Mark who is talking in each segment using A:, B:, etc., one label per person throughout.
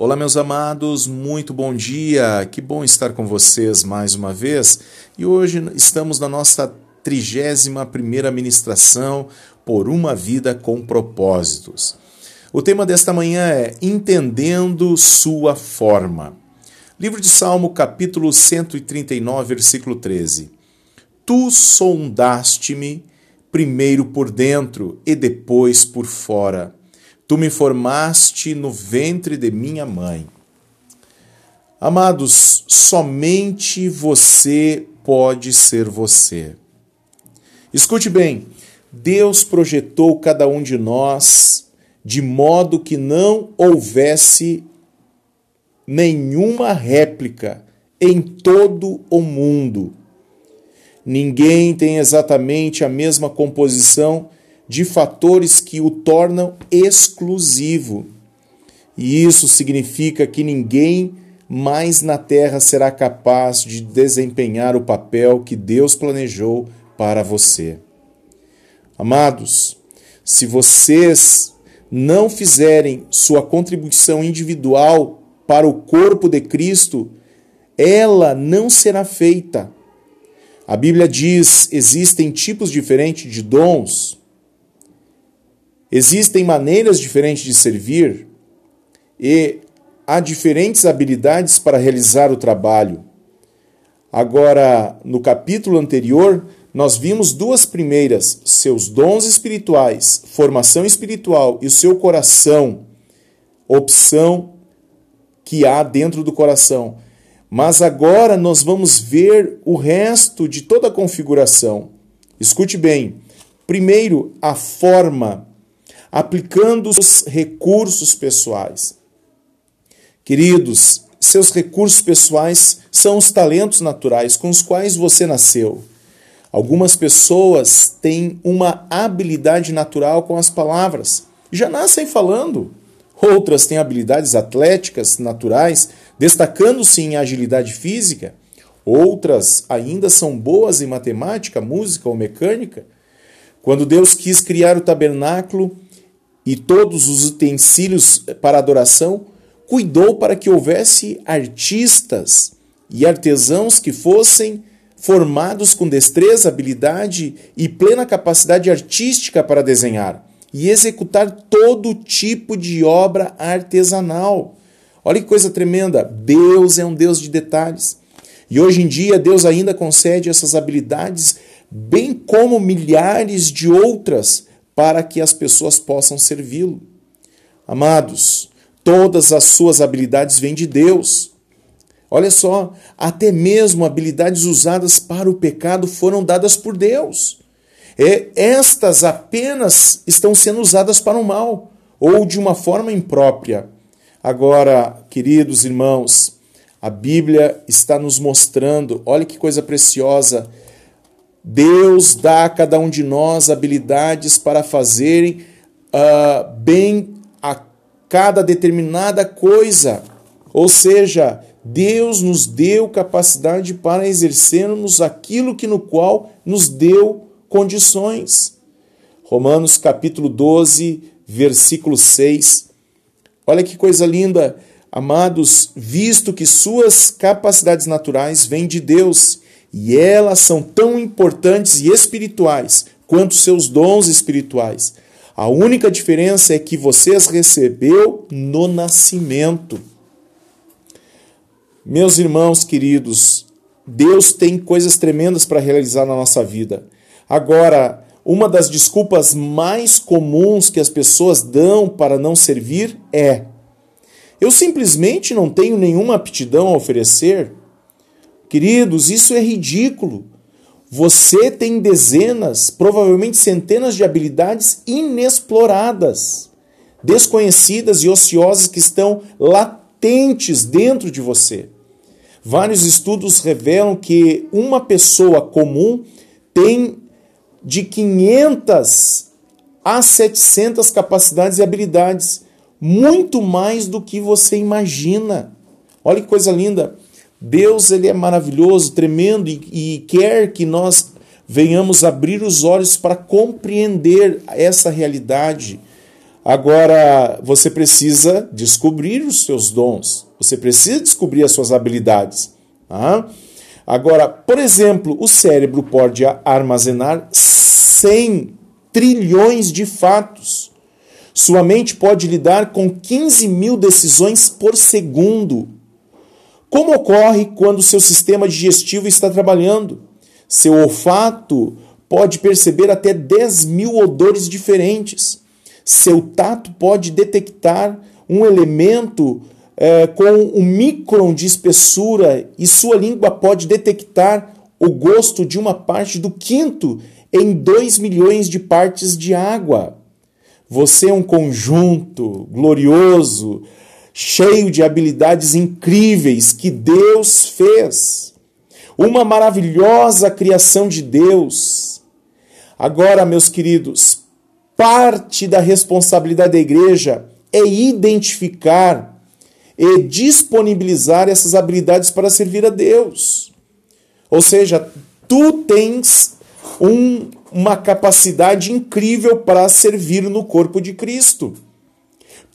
A: Olá, meus amados, muito bom dia. Que bom estar com vocês mais uma vez. E hoje estamos na nossa 31ª ministração por uma vida com propósitos. O tema desta manhã é Entendendo sua forma. Livro de Salmo, capítulo 139, versículo 13. Tu sondaste-me primeiro por dentro e depois por fora Tu me formaste no ventre de minha mãe. Amados, somente você pode ser você. Escute bem, Deus projetou cada um de nós de modo que não houvesse nenhuma réplica em todo o mundo. Ninguém tem exatamente a mesma composição de fatores que o tornam exclusivo. E isso significa que ninguém mais na terra será capaz de desempenhar o papel que Deus planejou para você. Amados, se vocês não fizerem sua contribuição individual para o corpo de Cristo, ela não será feita. A Bíblia diz: existem tipos diferentes de dons, Existem maneiras diferentes de servir e há diferentes habilidades para realizar o trabalho. Agora, no capítulo anterior, nós vimos duas primeiras: seus dons espirituais, formação espiritual e o seu coração, opção que há dentro do coração. Mas agora nós vamos ver o resto de toda a configuração. Escute bem. Primeiro, a forma aplicando os recursos pessoais. Queridos, seus recursos pessoais são os talentos naturais com os quais você nasceu. Algumas pessoas têm uma habilidade natural com as palavras, já nascem falando. Outras têm habilidades atléticas naturais, destacando-se em agilidade física. Outras ainda são boas em matemática, música ou mecânica. Quando Deus quis criar o tabernáculo, e todos os utensílios para adoração, cuidou para que houvesse artistas e artesãos que fossem formados com destreza, habilidade e plena capacidade artística para desenhar e executar todo tipo de obra artesanal. Olha que coisa tremenda! Deus é um Deus de detalhes. E hoje em dia, Deus ainda concede essas habilidades, bem como milhares de outras para que as pessoas possam servi-lo. Amados, todas as suas habilidades vêm de Deus. Olha só, até mesmo habilidades usadas para o pecado foram dadas por Deus. É, estas apenas estão sendo usadas para o mal ou de uma forma imprópria. Agora, queridos irmãos, a Bíblia está nos mostrando, olha que coisa preciosa, Deus dá a cada um de nós habilidades para fazerem uh, bem a cada determinada coisa. Ou seja, Deus nos deu capacidade para exercermos aquilo que no qual nos deu condições. Romanos capítulo 12, versículo 6. Olha que coisa linda, amados, visto que suas capacidades naturais vêm de Deus e elas são tão importantes e espirituais quanto seus dons espirituais. A única diferença é que você as recebeu no nascimento. Meus irmãos queridos, Deus tem coisas tremendas para realizar na nossa vida. Agora, uma das desculpas mais comuns que as pessoas dão para não servir é: eu simplesmente não tenho nenhuma aptidão a oferecer. Queridos, isso é ridículo. Você tem dezenas, provavelmente centenas de habilidades inexploradas, desconhecidas e ociosas que estão latentes dentro de você. Vários estudos revelam que uma pessoa comum tem de 500 a 700 capacidades e habilidades, muito mais do que você imagina. Olha que coisa linda. Deus ele é maravilhoso, tremendo e, e quer que nós venhamos abrir os olhos para compreender essa realidade. Agora, você precisa descobrir os seus dons, você precisa descobrir as suas habilidades. Tá? Agora, por exemplo, o cérebro pode armazenar 100 trilhões de fatos. Sua mente pode lidar com 15 mil decisões por segundo. Como ocorre quando seu sistema digestivo está trabalhando? Seu olfato pode perceber até 10 mil odores diferentes. Seu tato pode detectar um elemento é, com um micron de espessura e sua língua pode detectar o gosto de uma parte do quinto em 2 milhões de partes de água. Você é um conjunto glorioso, cheio de habilidades incríveis que Deus fez. Uma maravilhosa criação de Deus. Agora, meus queridos, parte da responsabilidade da igreja é identificar e disponibilizar essas habilidades para servir a Deus. Ou seja, tu tens um, uma capacidade incrível para servir no corpo de Cristo.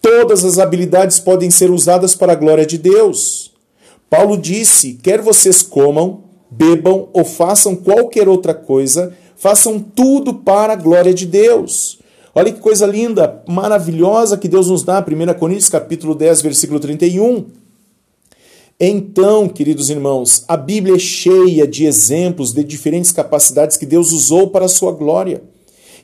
A: Todas as habilidades podem ser usadas para a glória de Deus. Paulo disse: quer vocês comam, bebam ou façam qualquer outra coisa, façam tudo para a glória de Deus. Olha que coisa linda, maravilhosa que Deus nos dá, 1 Coríntios capítulo 10, versículo 31. Então, queridos irmãos, a Bíblia é cheia de exemplos de diferentes capacidades que Deus usou para a sua glória.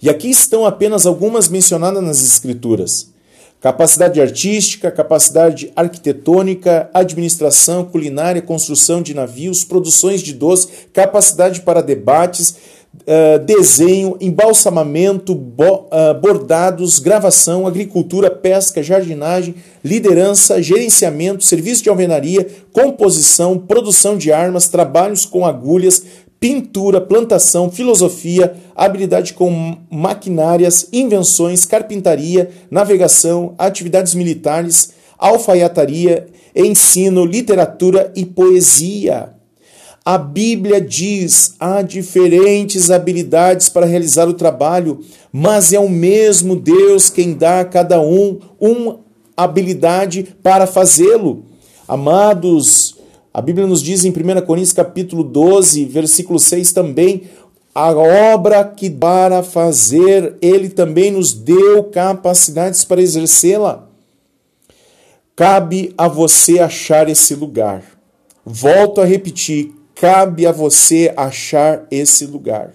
A: E aqui estão apenas algumas mencionadas nas Escrituras: capacidade artística, capacidade arquitetônica, administração, culinária, construção de navios, produções de doce, capacidade para debates, uh, desenho, embalsamamento, bo, uh, bordados, gravação, agricultura, pesca, jardinagem, liderança, gerenciamento, serviço de alvenaria, composição, produção de armas, trabalhos com agulhas, pintura, plantação, filosofia, habilidade com maquinárias, invenções, carpintaria, navegação, atividades militares, alfaiataria, ensino, literatura e poesia. A Bíblia diz há diferentes habilidades para realizar o trabalho, mas é o mesmo Deus quem dá a cada um uma habilidade para fazê-lo. Amados, a Bíblia nos diz em 1 Coríntios capítulo 12, versículo 6 também, a obra que para fazer, ele também nos deu capacidades para exercê-la. Cabe a você achar esse lugar. Volto a repetir, cabe a você achar esse lugar.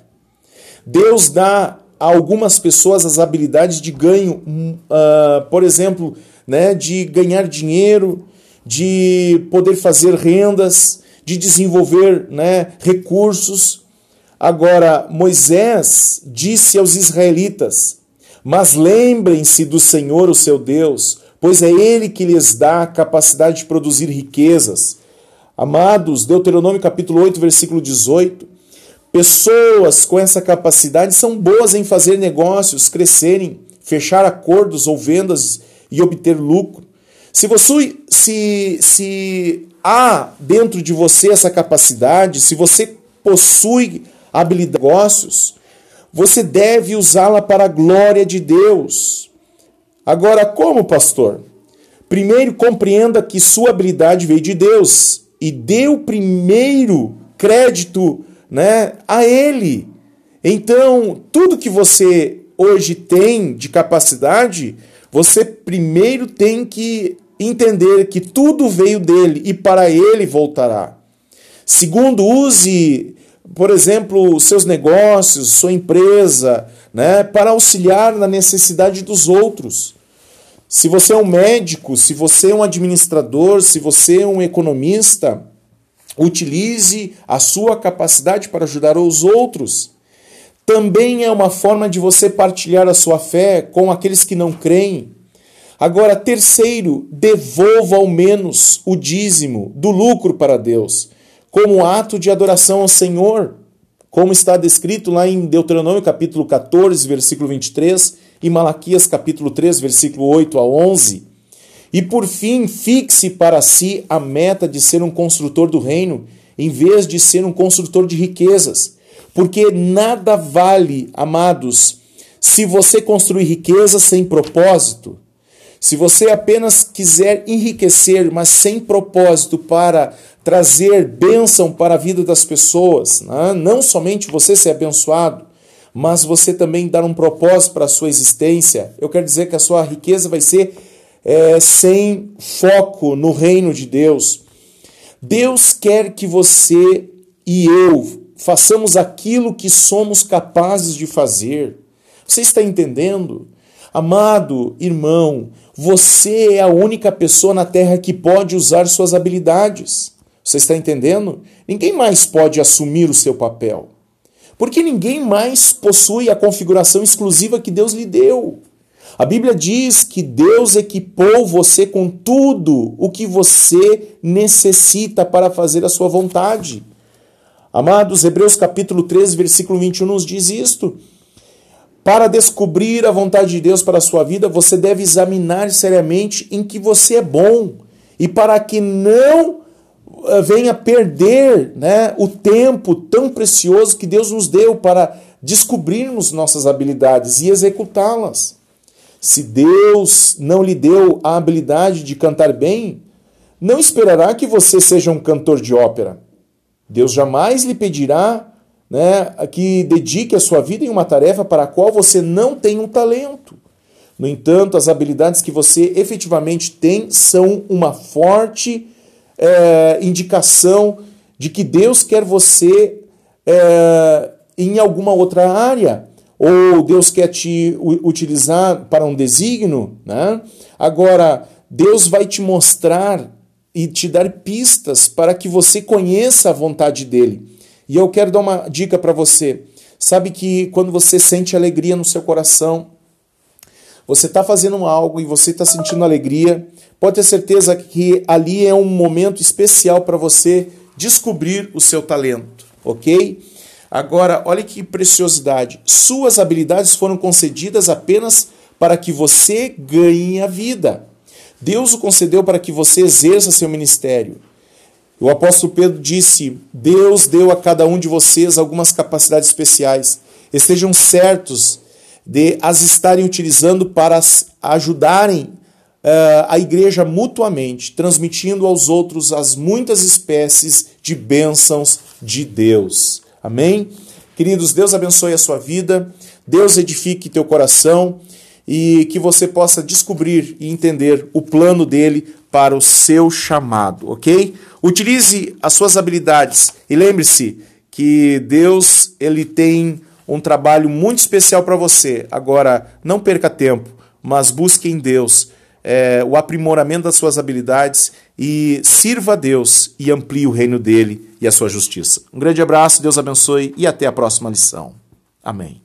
A: Deus dá a algumas pessoas as habilidades de ganho, uh, por exemplo, né, de ganhar dinheiro, de poder fazer rendas, de desenvolver né, recursos. Agora, Moisés disse aos israelitas: Mas lembrem-se do Senhor, o seu Deus, pois é Ele que lhes dá a capacidade de produzir riquezas Amados, Deuteronômio capítulo 8, versículo 18. Pessoas com essa capacidade são boas em fazer negócios crescerem, fechar acordos ou vendas e obter lucro. Se você se, se há dentro de você essa capacidade, se você possui habilidade de negócios, você deve usá-la para a glória de Deus. Agora, como, pastor? Primeiro, compreenda que sua habilidade veio de Deus e dê o primeiro crédito né, a ele. Então, tudo que você hoje tem de capacidade, você primeiro tem que entender que tudo veio dele e para ele voltará. Segundo, use, por exemplo, seus negócios, sua empresa, né, para auxiliar na necessidade dos outros. Se você é um médico, se você é um administrador, se você é um economista, utilize a sua capacidade para ajudar os outros. Também é uma forma de você partilhar a sua fé com aqueles que não creem. Agora, terceiro, devolva ao menos o dízimo do lucro para Deus, como ato de adoração ao Senhor, como está descrito lá em Deuteronômio capítulo 14, versículo 23 e Malaquias capítulo 3, versículo 8 a 11. E por fim, fixe para si a meta de ser um construtor do reino, em vez de ser um construtor de riquezas. Porque nada vale, amados, Se você construir riqueza sem propósito, se você apenas quiser enriquecer, mas sem propósito para trazer bênção para a vida das pessoas, né? não somente você ser abençoado, mas você também dar um propósito para a sua existência, eu quero dizer que a sua riqueza vai ser é, sem foco no reino de Deus. Deus quer que você e eu façamos aquilo que somos capazes de fazer. Você está entendendo? Amado irmão, você é a única pessoa na Terra que pode usar suas habilidades. Você está entendendo? Ninguém mais pode assumir o seu papel. Porque ninguém mais possui a configuração exclusiva que Deus lhe deu. A Bíblia diz que Deus equipou você com tudo o que você necessita para fazer a sua vontade. Amados, Hebreus capítulo 13, versículo 21 nos diz isto. Para descobrir a vontade de Deus para a sua vida, você deve examinar seriamente em que você é bom e para que não eh, venha perder né, o tempo tão precioso que Deus nos deu para descobrirmos nossas habilidades e executá-las. Se Deus não lhe deu a habilidade de cantar bem, não esperará que você seja um cantor de ópera. Deus jamais lhe pedirá né, que dedique a sua vida em uma tarefa para a qual você não tem um talento. No entanto, as habilidades que você efetivamente tem são uma forte é, indicação de que Deus quer você é, em alguma outra área, ou Deus quer te utilizar para um desígnio. Né? Agora, Deus vai te mostrar e te dar pistas para que você conheça a vontade dele. E eu quero dar uma dica para você. Sabe que quando você sente alegria no seu coração, você está fazendo algo e você está sentindo alegria, pode ter certeza que ali é um momento especial para você descobrir o seu talento, ok? Agora, olha que preciosidade. Suas habilidades foram concedidas apenas para que você ganhe a vida. Deus o concedeu para que você exerça seu ministério. O apóstolo Pedro disse: Deus deu a cada um de vocês algumas capacidades especiais. Estejam certos de as estarem utilizando para ajudarem uh, a igreja mutuamente, transmitindo aos outros as muitas espécies de bênçãos de Deus. Amém? Queridos, Deus abençoe a sua vida, Deus edifique teu coração e que você possa descobrir e entender o plano dele para o seu chamado, ok? Utilize as suas habilidades e lembre-se que Deus ele tem um trabalho muito especial para você. Agora, não perca tempo, mas busque em Deus é, o aprimoramento das suas habilidades e sirva a Deus e amplie o reino dele e a sua justiça. Um grande abraço, Deus abençoe e até a próxima lição. Amém.